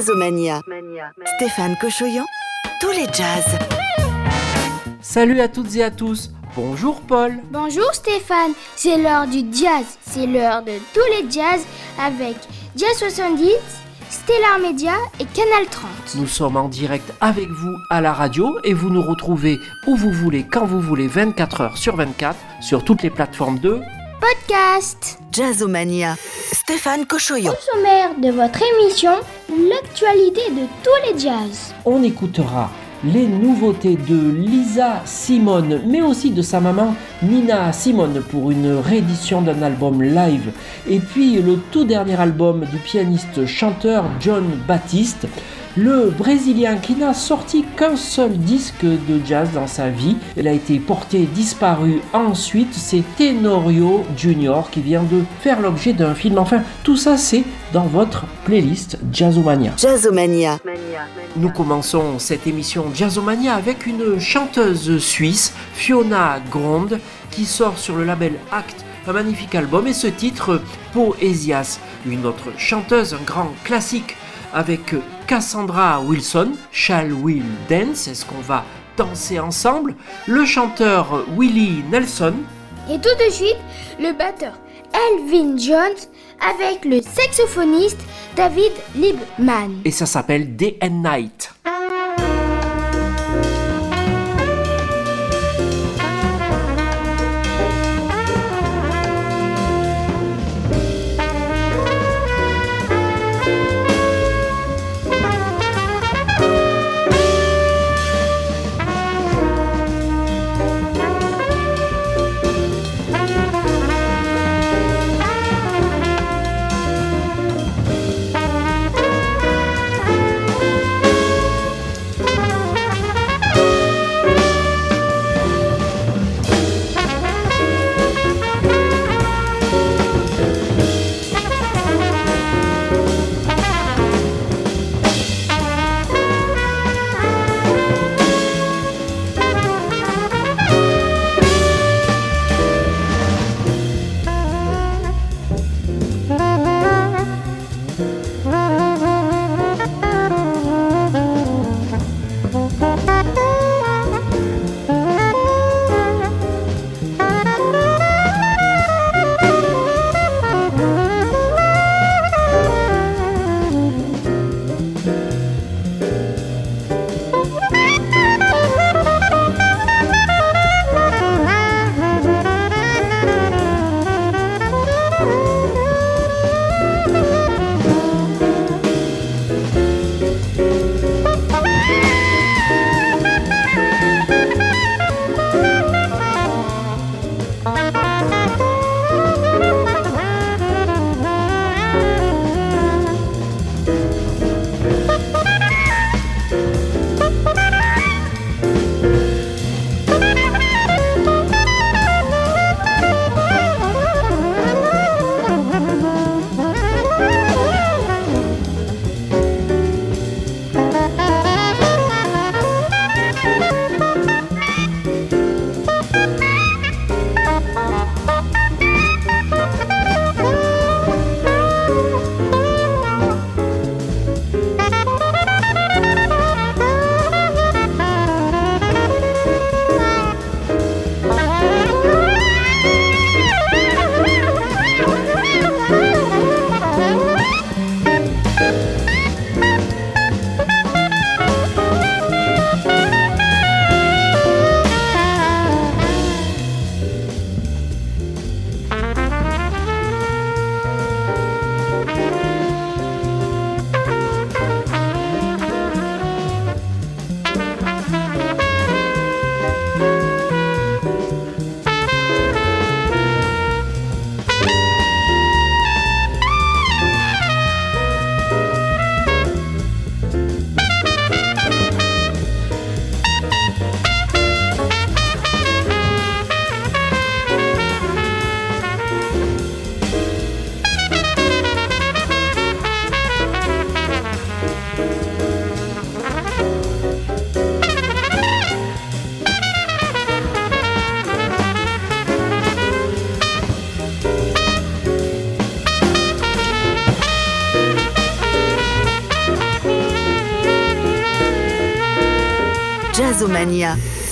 Jazzomania. Stéphane Cochoyan, tous les jazz. Salut à toutes et à tous. Bonjour Paul. Bonjour Stéphane. C'est l'heure du jazz. C'est l'heure de tous les jazz avec Jazz 70, Stellar Media et Canal 30. Nous sommes en direct avec vous à la radio et vous nous retrouvez où vous voulez, quand vous voulez, 24 heures sur 24 sur toutes les plateformes de Podcast. Jazzomania. Stéphane Cochoyan. Au sommaire de votre émission, l'actualité de tous les jazz. On écoutera les nouveautés de Lisa Simone, mais aussi de sa maman Nina Simone pour une réédition d'un album live. Et puis le tout dernier album du pianiste chanteur John Baptiste, le Brésilien qui n'a sorti qu'un seul disque de jazz dans sa vie. Il a été porté disparu ensuite, c'est Tenorio Junior qui vient de faire l'objet d'un film. Enfin, tout ça c'est dans votre playlist Jazzomania. Jazzomania. Nous commençons cette émission Jazzomania avec une chanteuse suisse, Fiona Grond, qui sort sur le label Act un magnifique album et ce titre Poésias, une autre chanteuse, un grand classique avec Cassandra Wilson, Shall We Dance, est-ce qu'on va danser ensemble? Le chanteur Willie Nelson. Et tout de suite, le batteur Elvin Jones avec le saxophoniste David Liebman. Et ça s'appelle Day and Night.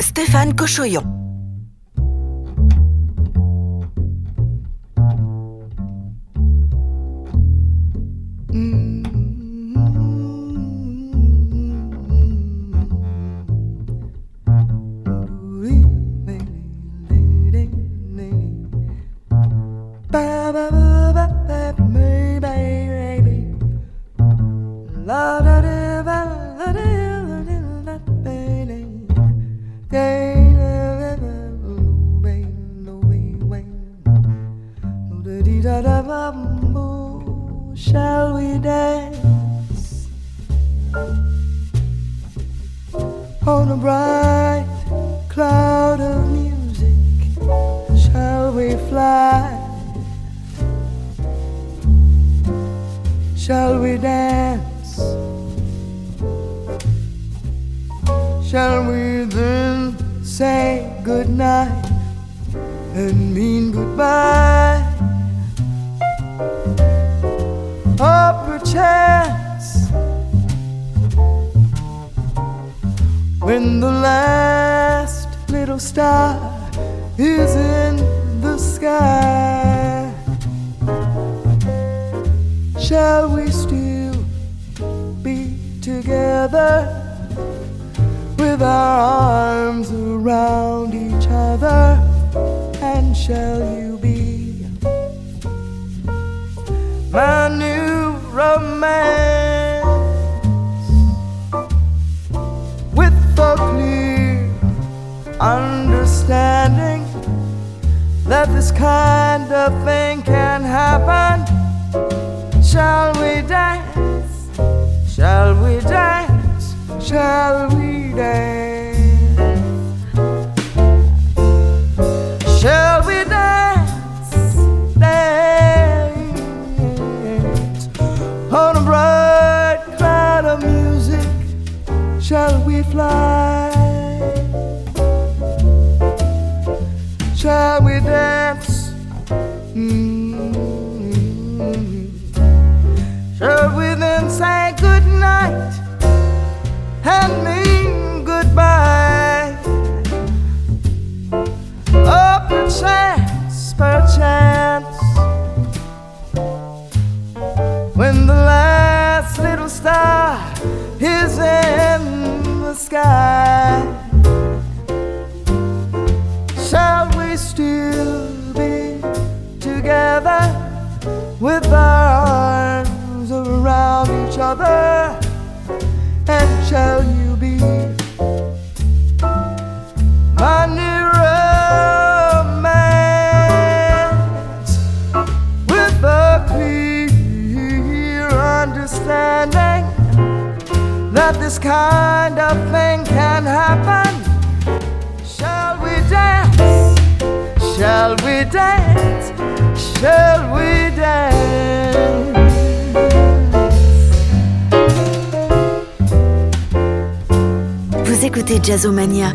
Stéphane Cochoyon. Écoutez Jazzomania.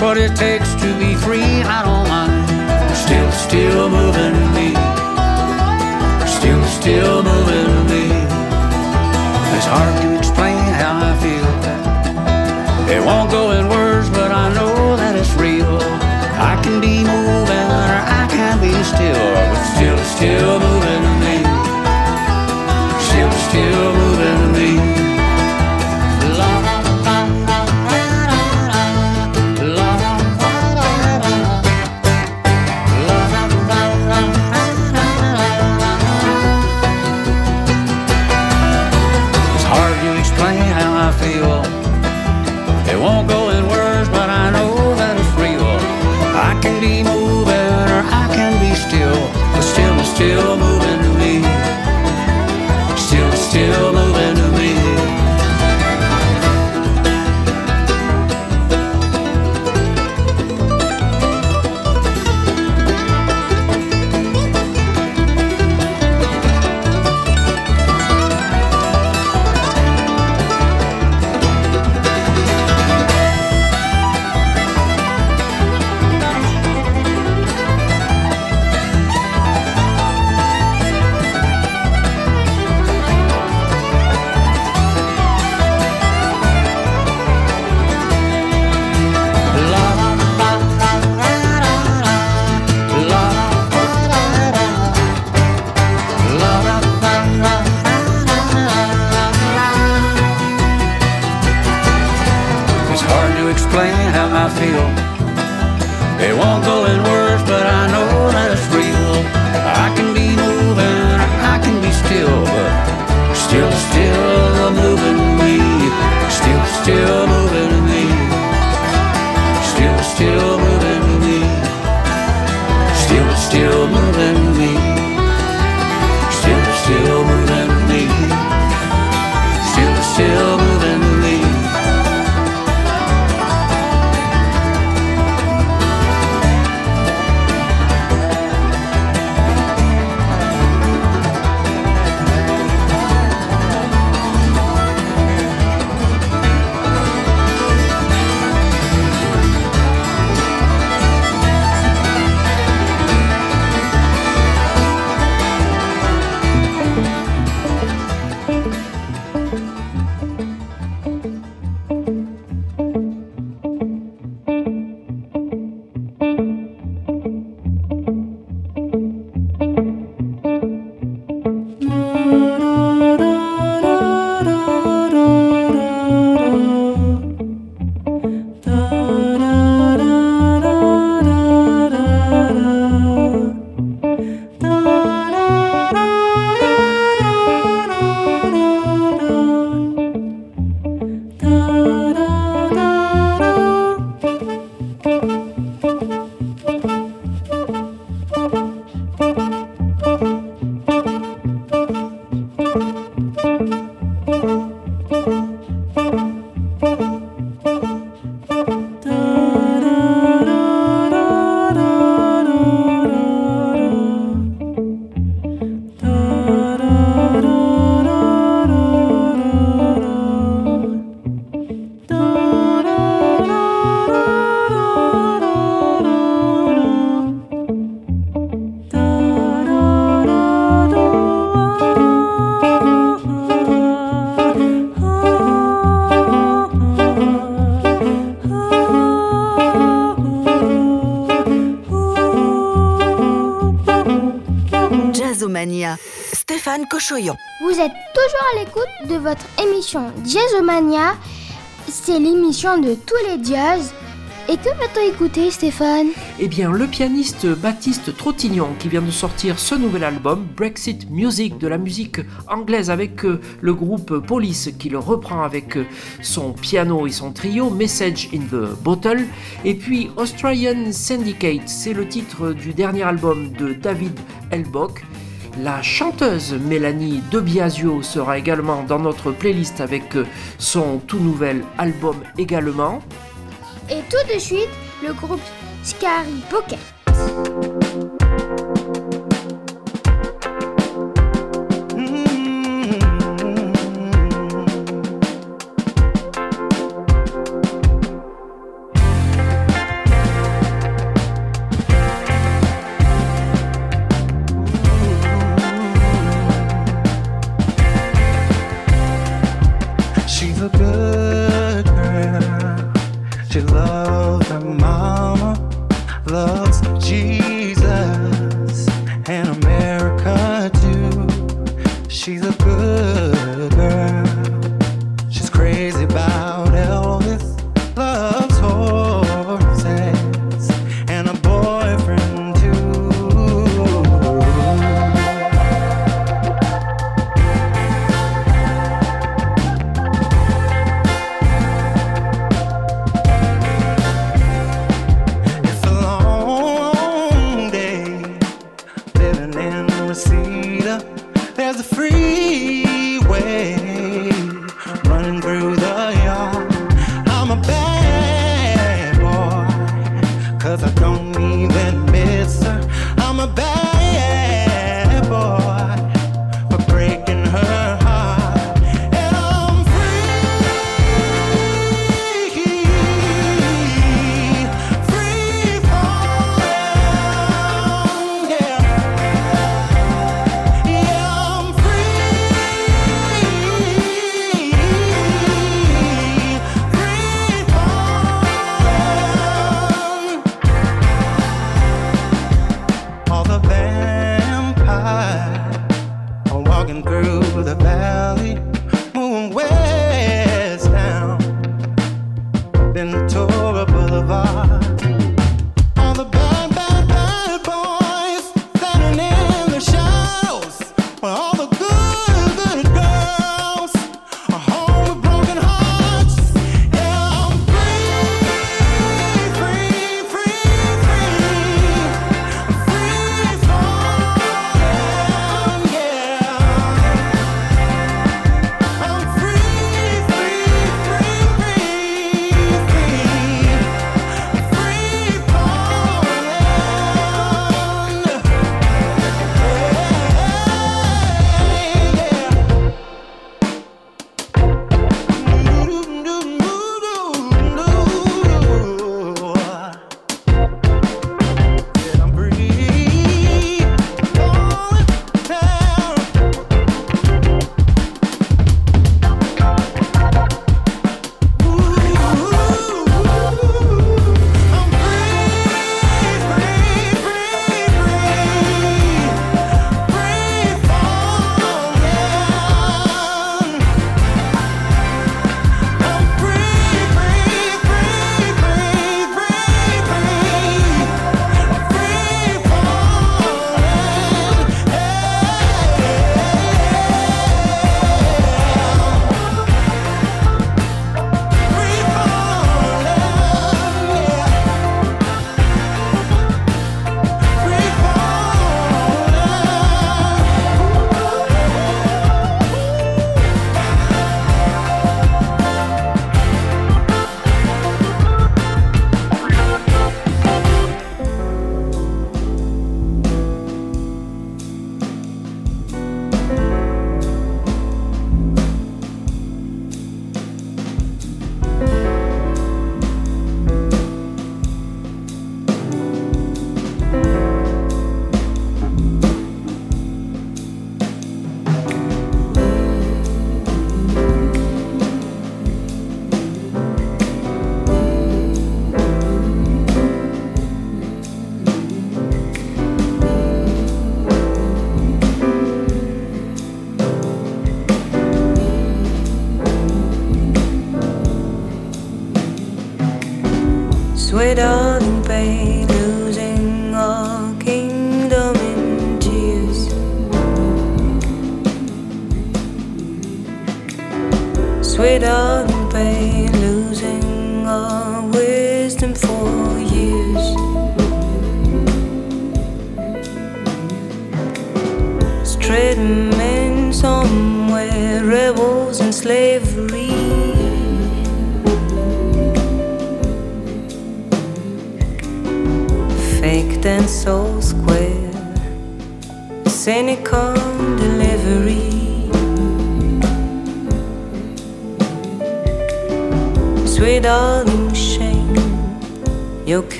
but it takes votre émission Jazzomania. C'est l'émission de tous les jazz. Et que va-t-on écouter, Stéphane? Eh bien, le pianiste Baptiste Trottignon, qui vient de sortir ce nouvel album, Brexit Music, de la musique anglaise avec euh, le groupe Police, qui le reprend avec euh, son piano et son trio, Message in the Bottle. Et puis Australian Syndicate, c'est le titre du dernier album de David Elbock. La chanteuse Mélanie De Biasio sera également dans notre playlist avec euh, son tout nouvel album également. Et tout de suite, le groupe Scary Pocket.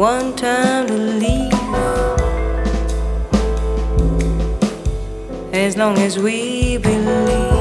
One time to leave as long as we believe.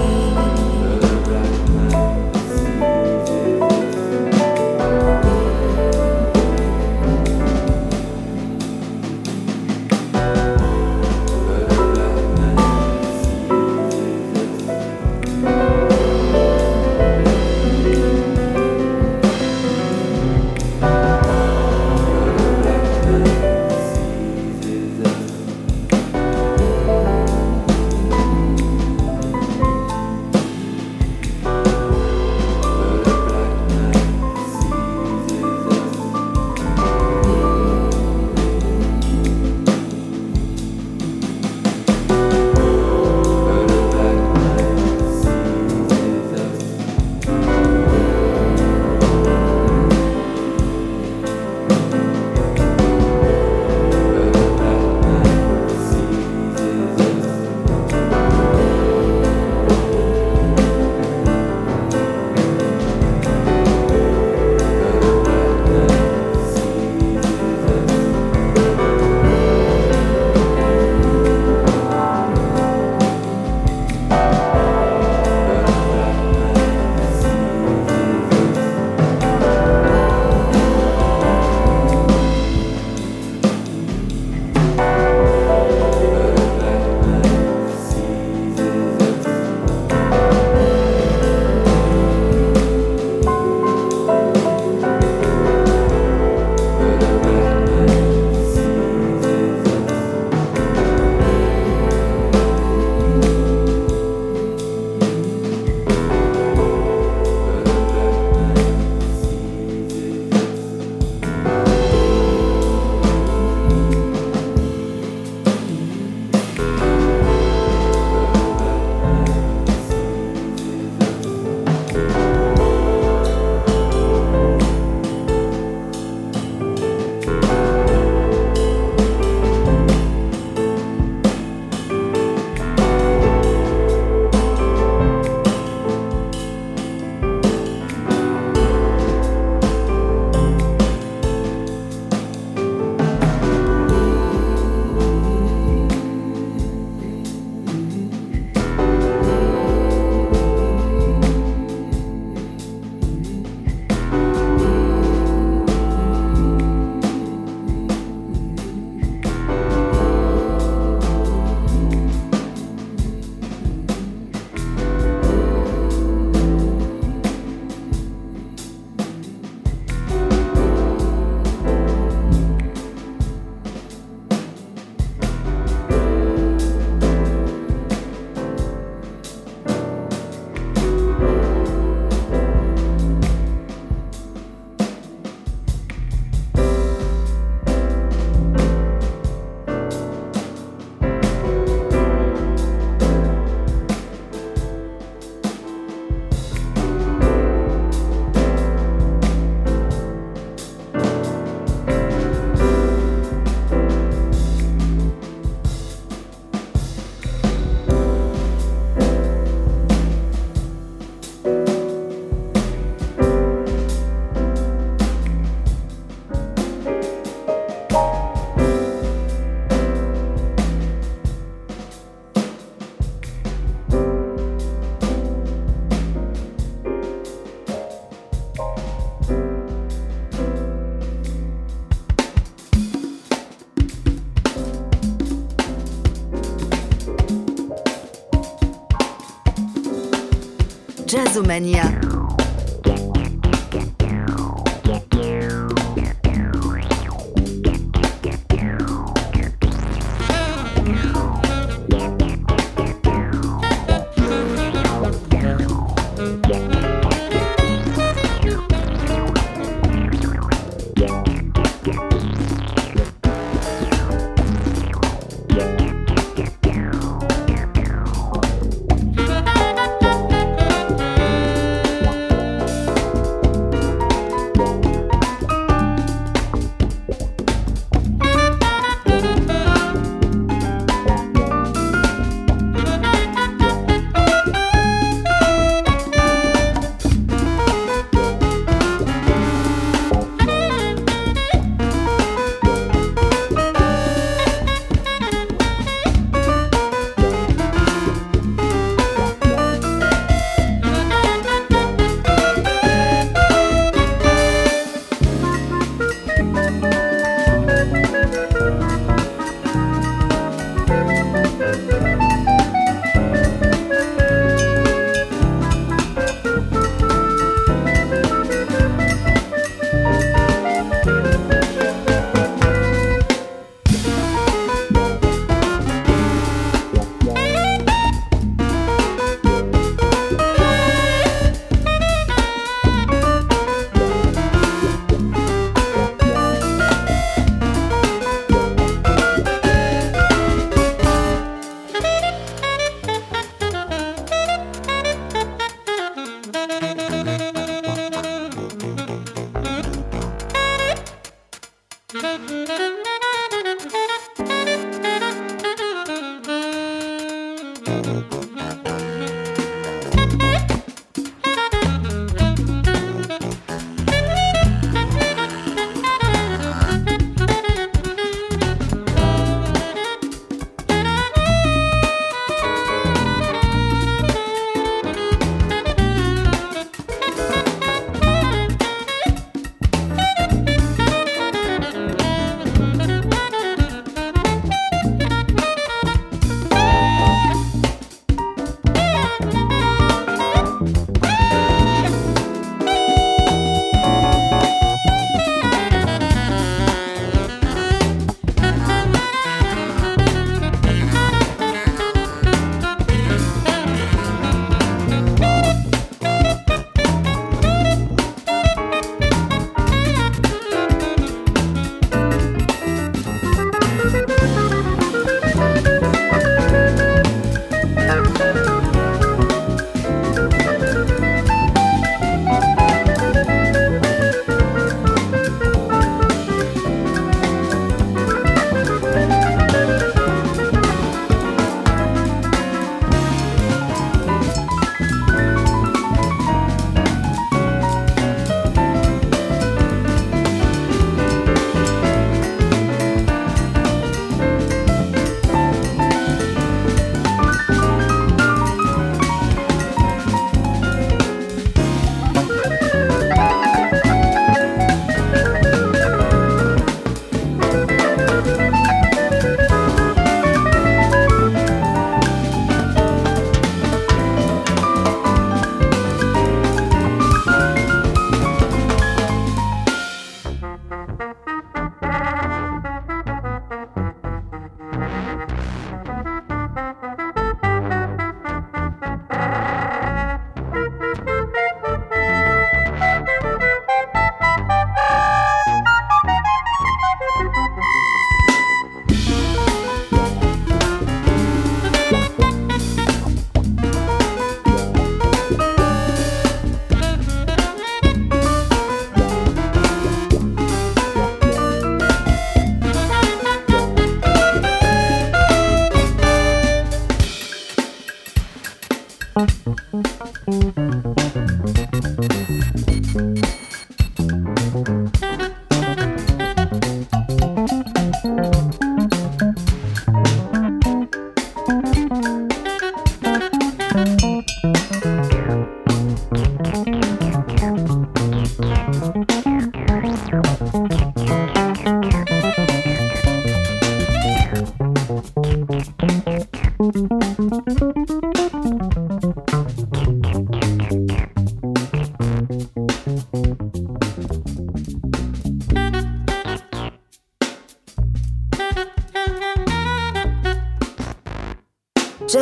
Mania.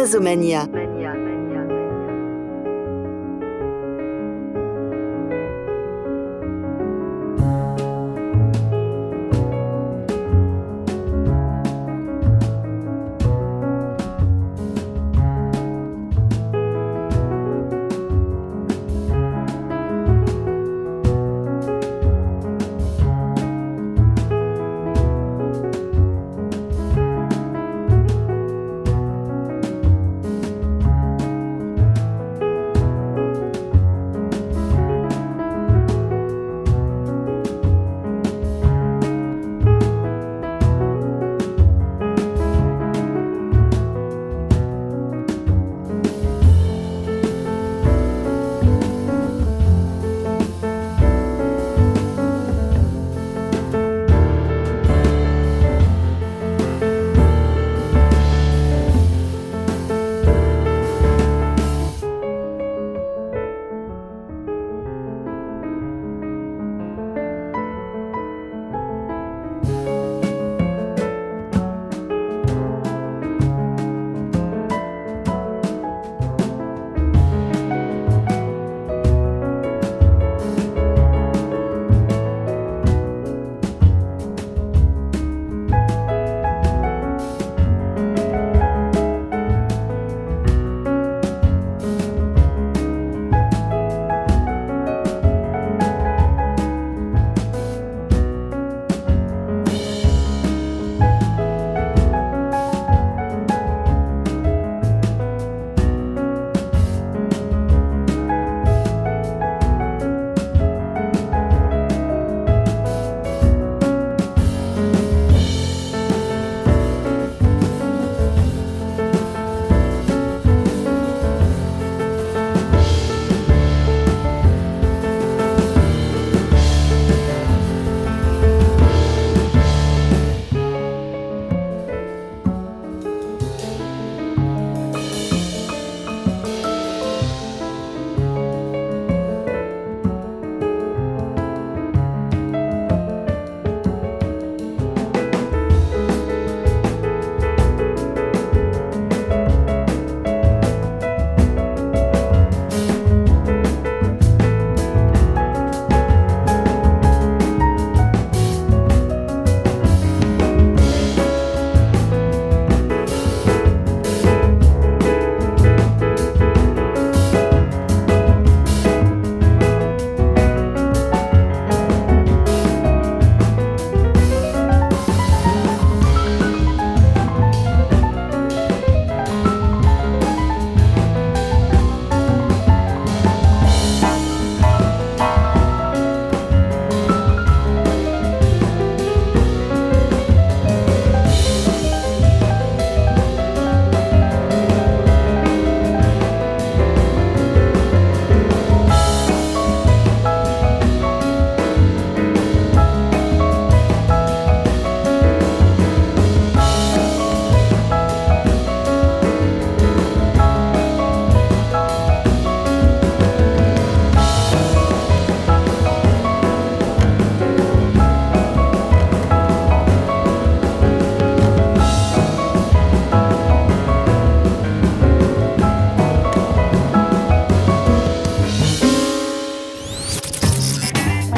Jazzomania.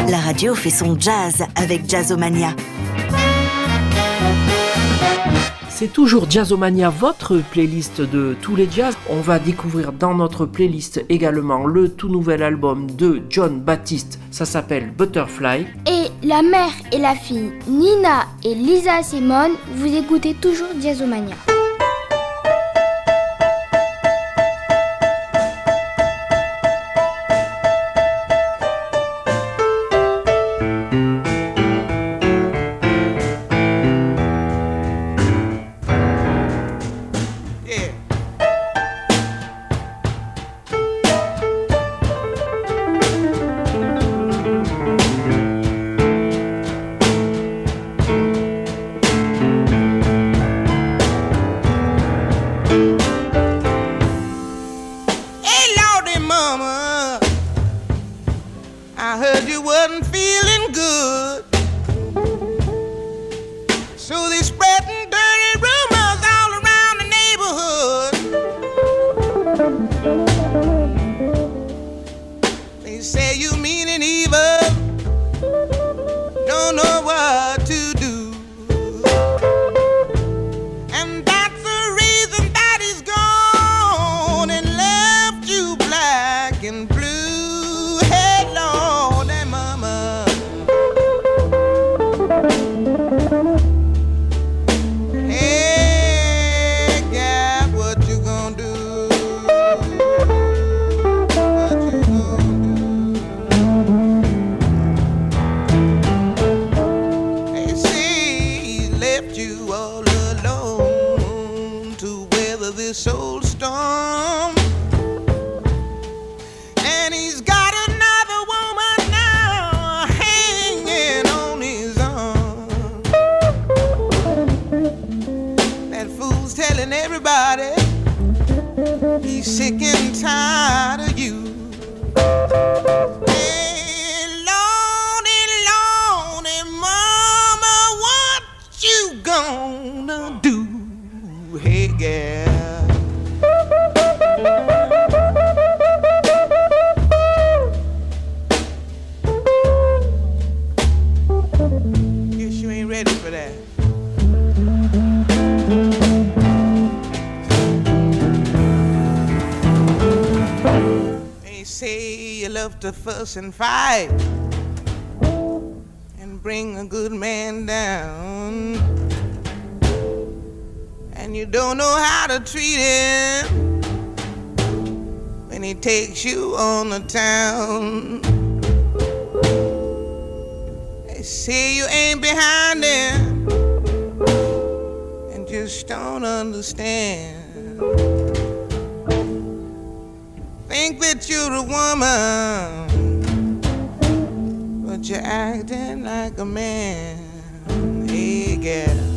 Jazzomania. fait son jazz avec Jazzomania. C'est toujours Jazzomania, votre playlist de tous les jazz. On va découvrir dans notre playlist également le tout nouvel album de John Baptiste. Ça s'appelle Butterfly. Et la mère et la fille, Nina et Lisa Simone, vous écoutez toujours Jazzomania. soul fuss and fight and bring a good man down. And you don't know how to treat him when he takes you on the town. They say you ain't behind him and just don't understand. Think that you're a woman you're acting like a man. Hey, girl.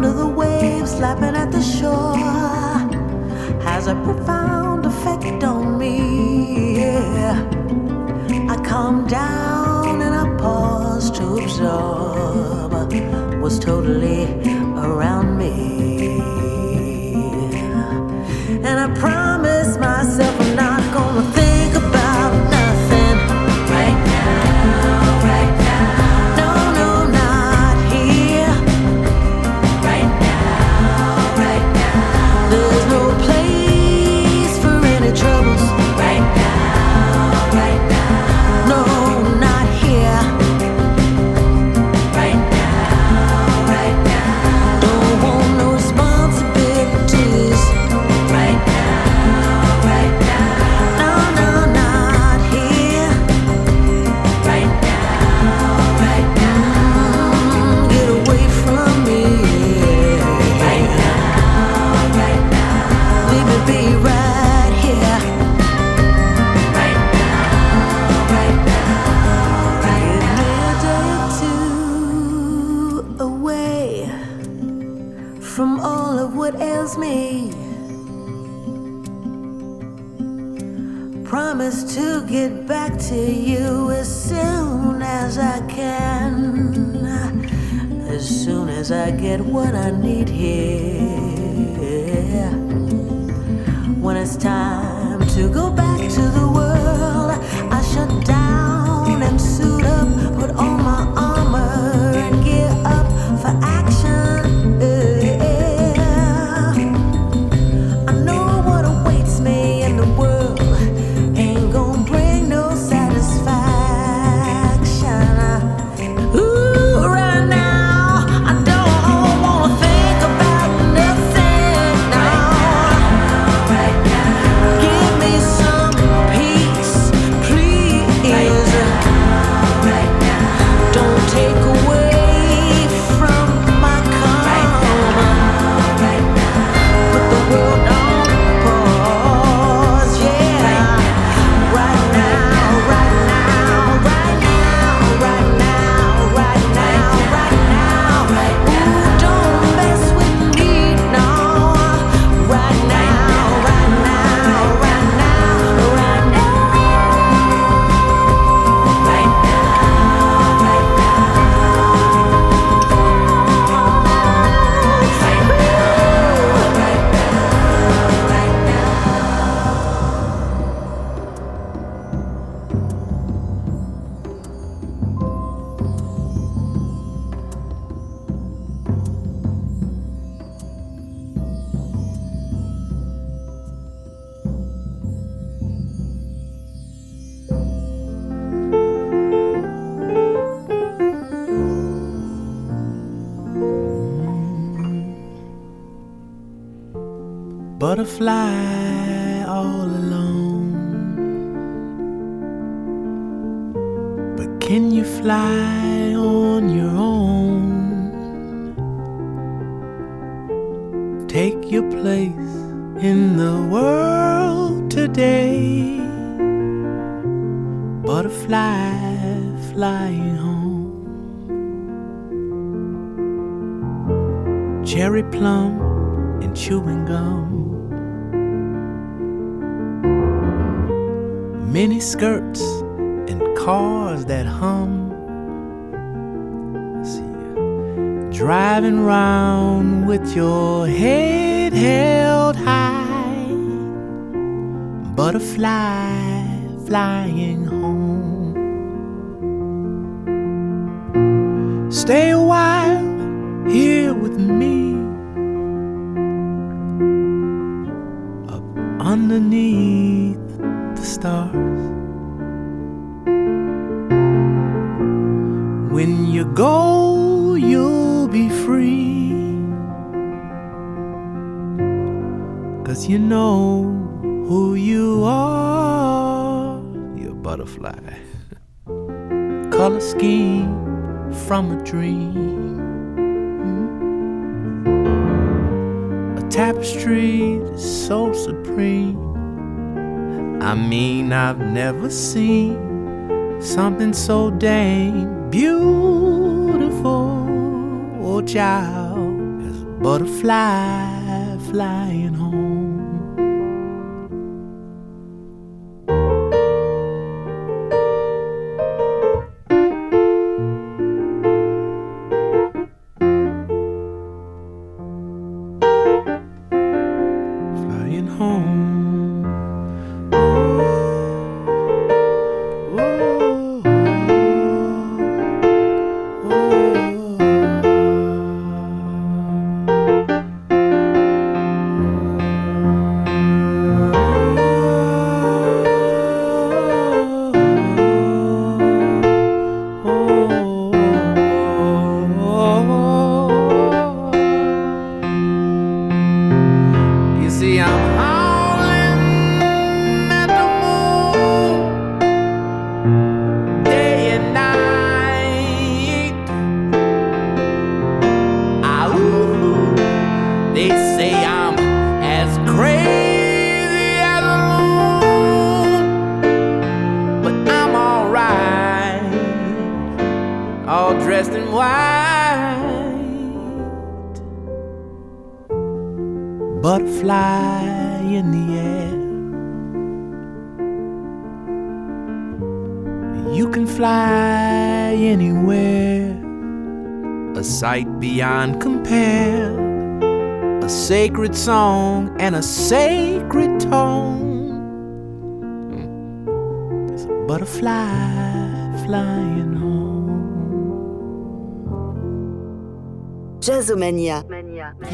sound of the waves lapping at the shore has a profound effect on me. Yeah. I calm down and I pause to absorb what's totally around me. And I promise. To you as soon as I can. As soon as I get what I need here. When it's time to go back to the Take your place in the world today. Butterfly flying home. Cherry plum and chewing gum. Mini skirts and cars that hum. Driving round with your head held high. Butterfly flying home. Stay a while here with me. Up underneath the stars. You know who you are. You're a butterfly. Color scheme from a dream. Hmm? A tapestry that's so supreme. I mean, I've never seen something so dang beautiful, oh child, as a butterfly flying home. Song and a sacred tone. There's a butterfly flying home. Jazzomania.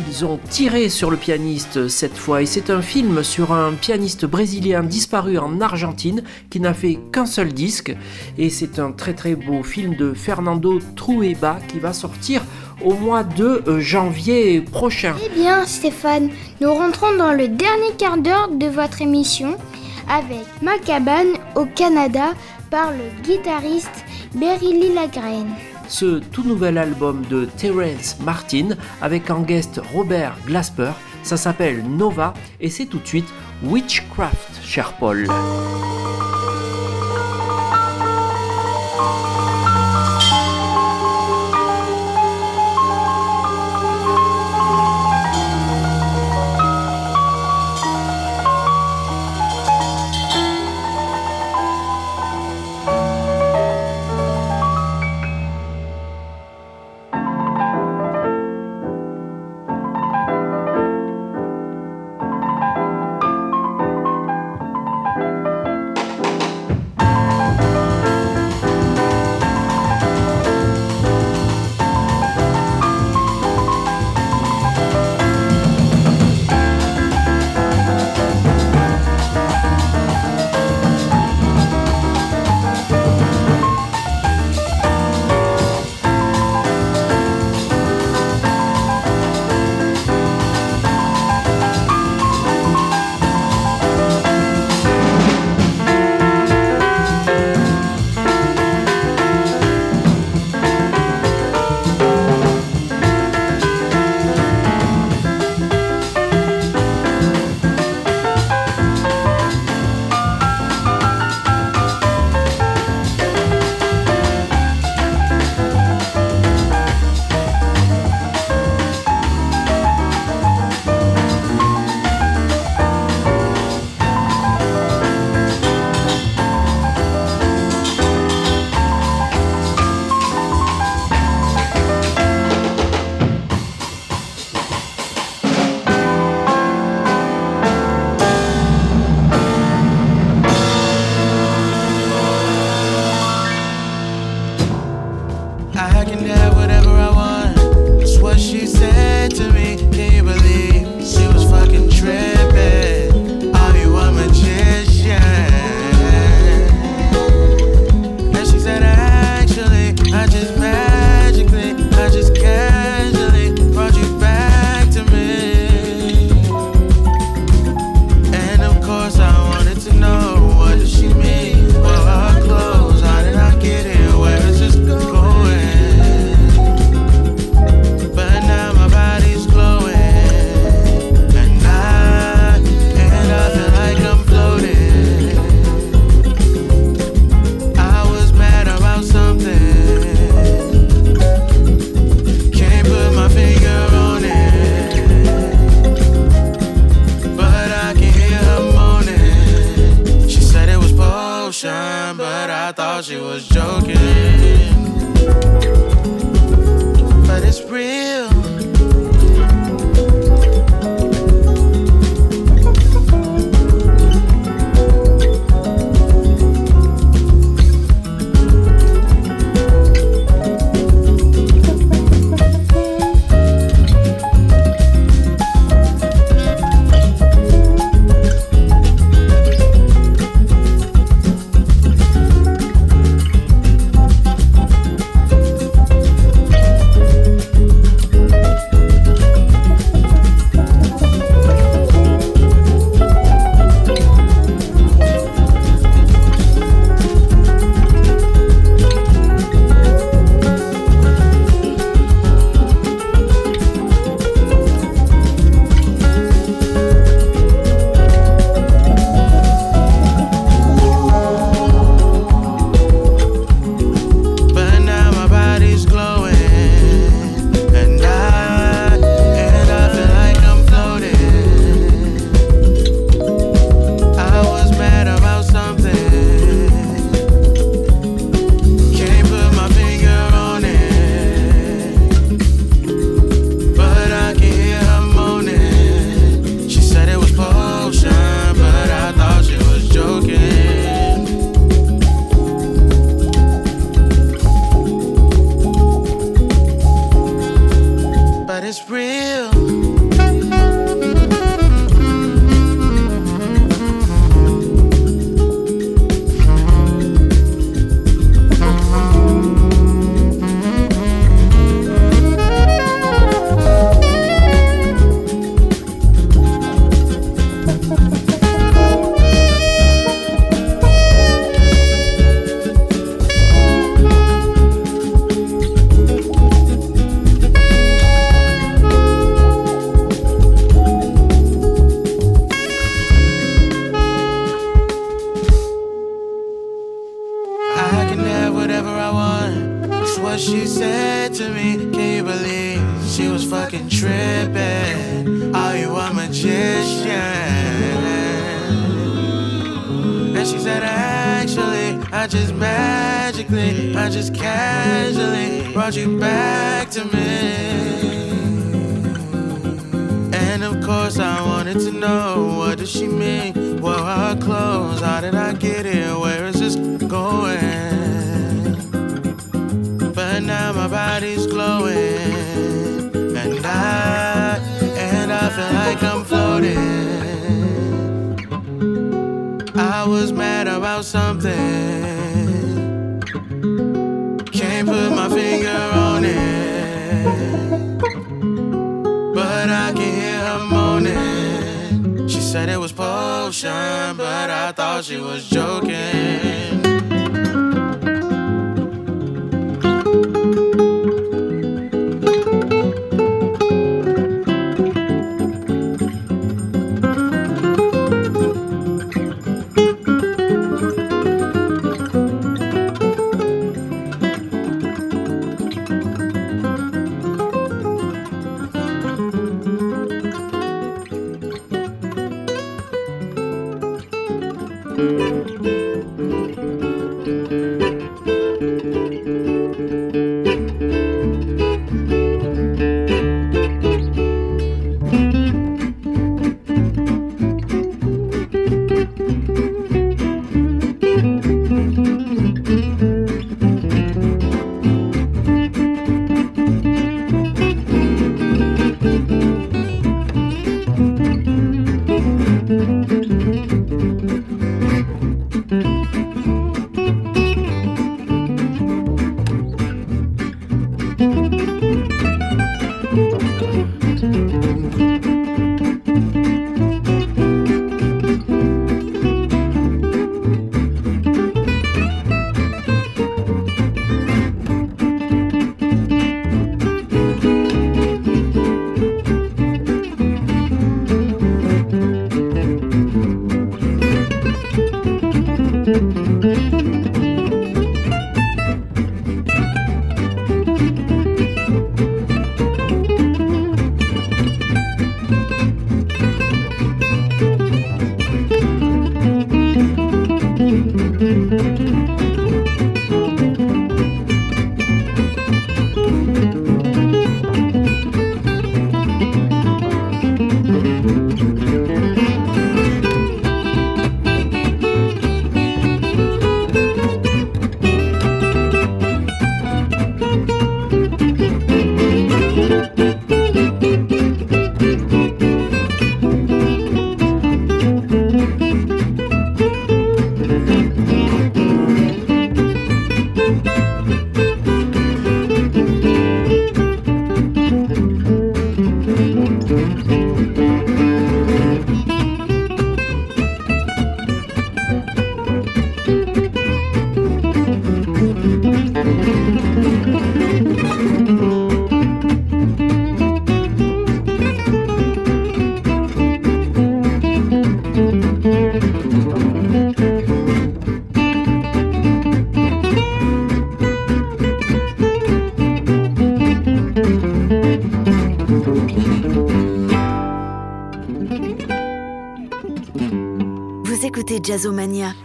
Ils ont tiré sur le pianiste cette fois et c'est un film sur un pianiste brésilien disparu en Argentine qui n'a fait qu'un seul disque et c'est un très très beau film de Fernando Trueba qui va sortir au mois de euh, janvier prochain. Eh bien Stéphane, nous rentrons dans le dernier quart d'heure de votre émission avec Ma cabane au Canada par le guitariste Beryl Lagraine ce tout nouvel album de Terence Martin avec en guest Robert Glasper. Ça s'appelle Nova et c'est tout de suite Witchcraft, cher Paul. Did I get here? Where is this going? But now my body's glowing, and I, and I feel like I'm floating. I was mad about something, can't put my finger on it, but I can hear her moaning. She said it was but I thought she was joking.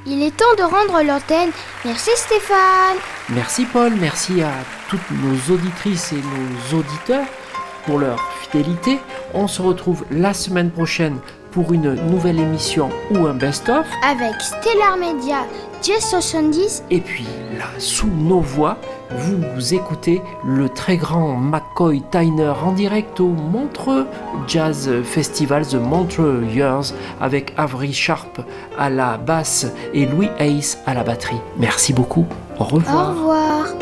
Il est temps de rendre l'antenne. Merci Stéphane. Merci Paul, merci à toutes nos auditrices et nos auditeurs pour leur fidélité. On se retrouve la semaine prochaine pour une nouvelle émission ou un best-of. Avec Stellar Media Jazz 70. Et puis là, sous nos voix, vous écoutez le très grand McCoy Tyner en direct au Montreux Jazz Festival, The Montreux Years, avec Avery Sharp à la basse et Louis Hayes à la batterie. Merci beaucoup. Au revoir. Au revoir.